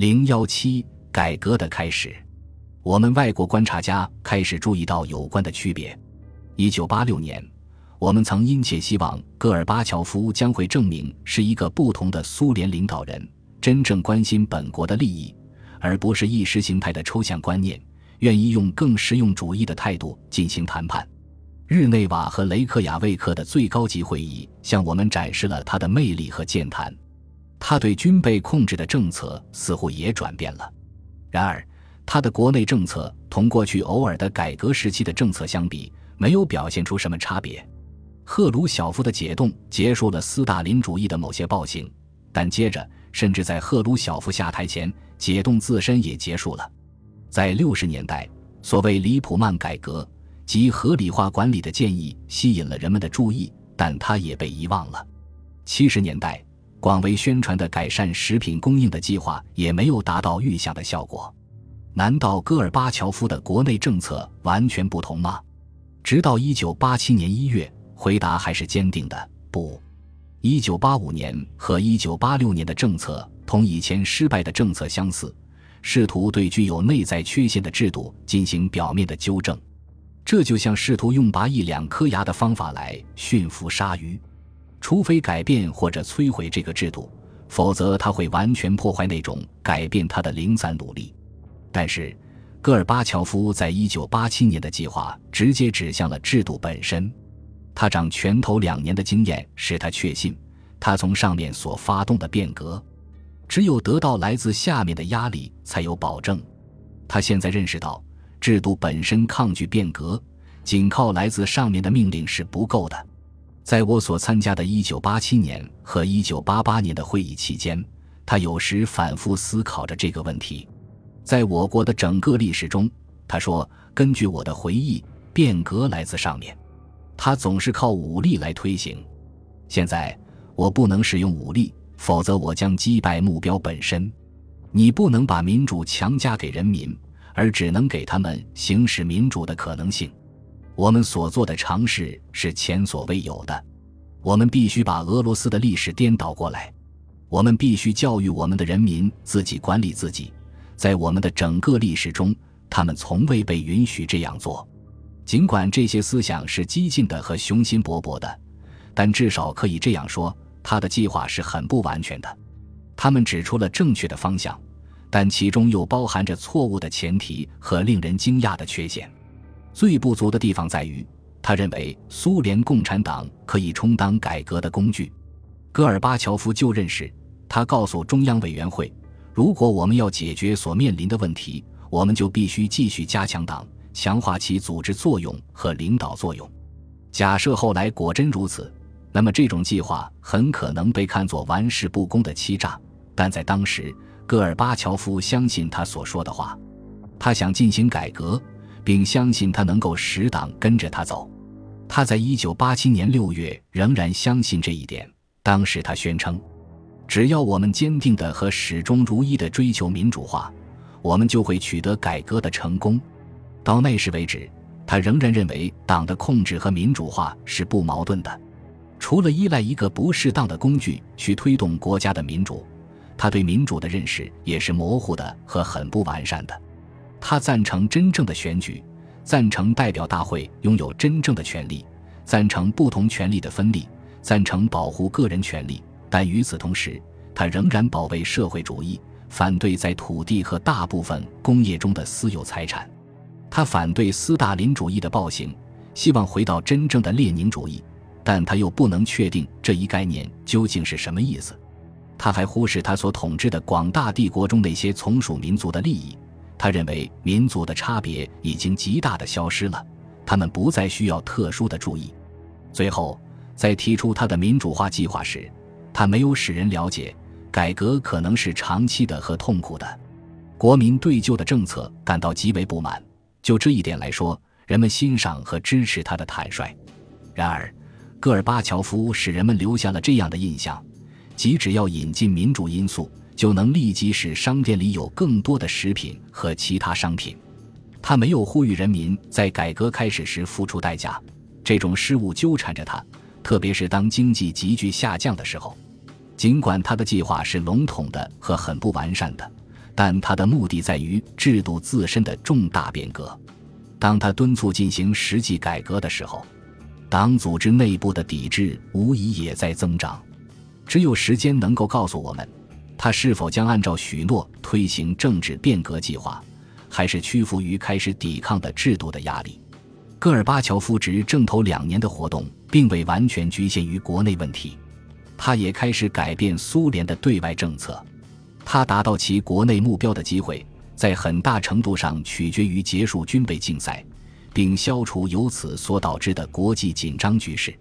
零幺七改革的开始，我们外国观察家开始注意到有关的区别。一九八六年，我们曾殷切希望戈尔巴乔夫将会证明是一个不同的苏联领导人，真正关心本国的利益，而不是意识形态的抽象观念，愿意用更实用主义的态度进行谈判。日内瓦和雷克雅未克的最高级会议向我们展示了他的魅力和健谈。他对军备控制的政策似乎也转变了，然而，他的国内政策同过去偶尔的改革时期的政策相比，没有表现出什么差别。赫鲁晓夫的解冻结束了斯大林主义的某些暴行，但接着，甚至在赫鲁晓夫下台前，解冻自身也结束了。在六十年代，所谓里普曼改革及合理化管理的建议吸引了人们的注意，但他也被遗忘了。七十年代。广为宣传的改善食品供应的计划也没有达到预想的效果。难道戈尔巴乔夫的国内政策完全不同吗？直到1987年1月，回答还是坚定的不。1985年和1986年的政策同以前失败的政策相似，试图对具有内在缺陷的制度进行表面的纠正，这就像试图用拔一两颗牙的方法来驯服鲨鱼。除非改变或者摧毁这个制度，否则他会完全破坏那种改变他的零散努力。但是，戈尔巴乔夫在一九八七年的计划直接指向了制度本身。他掌权头两年的经验使他确信，他从上面所发动的变革，只有得到来自下面的压力才有保证。他现在认识到，制度本身抗拒变革，仅靠来自上面的命令是不够的。在我所参加的1987年和1988年的会议期间，他有时反复思考着这个问题。在我国的整个历史中，他说：“根据我的回忆，变革来自上面，他总是靠武力来推行。现在我不能使用武力，否则我将击败目标本身。你不能把民主强加给人民，而只能给他们行使民主的可能性。”我们所做的尝试是前所未有的。我们必须把俄罗斯的历史颠倒过来。我们必须教育我们的人民自己管理自己。在我们的整个历史中，他们从未被允许这样做。尽管这些思想是激进的和雄心勃勃的，但至少可以这样说，他的计划是很不完全的。他们指出了正确的方向，但其中又包含着错误的前提和令人惊讶的缺陷。最不足的地方在于，他认为苏联共产党可以充当改革的工具。戈尔巴乔夫就任时，他告诉中央委员会：“如果我们要解决所面临的问题，我们就必须继续加强党，强化其组织作用和领导作用。假设后来果真如此，那么这种计划很可能被看作玩世不恭的欺诈。但在当时，戈尔巴乔夫相信他所说的话，他想进行改革。”并相信他能够使党跟着他走。他在一九八七年六月仍然相信这一点。当时他宣称：“只要我们坚定的和始终如一的追求民主化，我们就会取得改革的成功。”到那时为止，他仍然认为党的控制和民主化是不矛盾的。除了依赖一个不适当的工具去推动国家的民主，他对民主的认识也是模糊的和很不完善的。他赞成真正的选举，赞成代表大会拥有真正的权利，赞成不同权利的分立，赞成保护个人权利。但与此同时，他仍然保卫社会主义，反对在土地和大部分工业中的私有财产。他反对斯大林主义的暴行，希望回到真正的列宁主义。但他又不能确定这一概念究竟是什么意思。他还忽视他所统治的广大帝国中那些从属民族的利益。他认为民族的差别已经极大的消失了，他们不再需要特殊的注意。最后，在提出他的民主化计划时，他没有使人了解改革可能是长期的和痛苦的。国民对旧的政策感到极为不满。就这一点来说，人们欣赏和支持他的坦率。然而，戈尔巴乔夫使人们留下了这样的印象：即只要引进民主因素。就能立即使商店里有更多的食品和其他商品。他没有呼吁人民在改革开始时付出代价，这种失误纠缠着他，特别是当经济急剧下降的时候。尽管他的计划是笼统的和很不完善的，但他的目的在于制度自身的重大变革。当他敦促进行实际改革的时候，党组织内部的抵制无疑也在增长。只有时间能够告诉我们，他是否将按照许诺推行政治变革计划，还是屈服于开始抵抗的制度的压力。戈尔巴乔夫执政头两年的活动，并未完全局限于国内问题，他也开始改变苏联的对外政策。他达到其国内目标的机会，在很大程度上取决于结束军备竞赛，并消除由此所导致的国际紧张局势。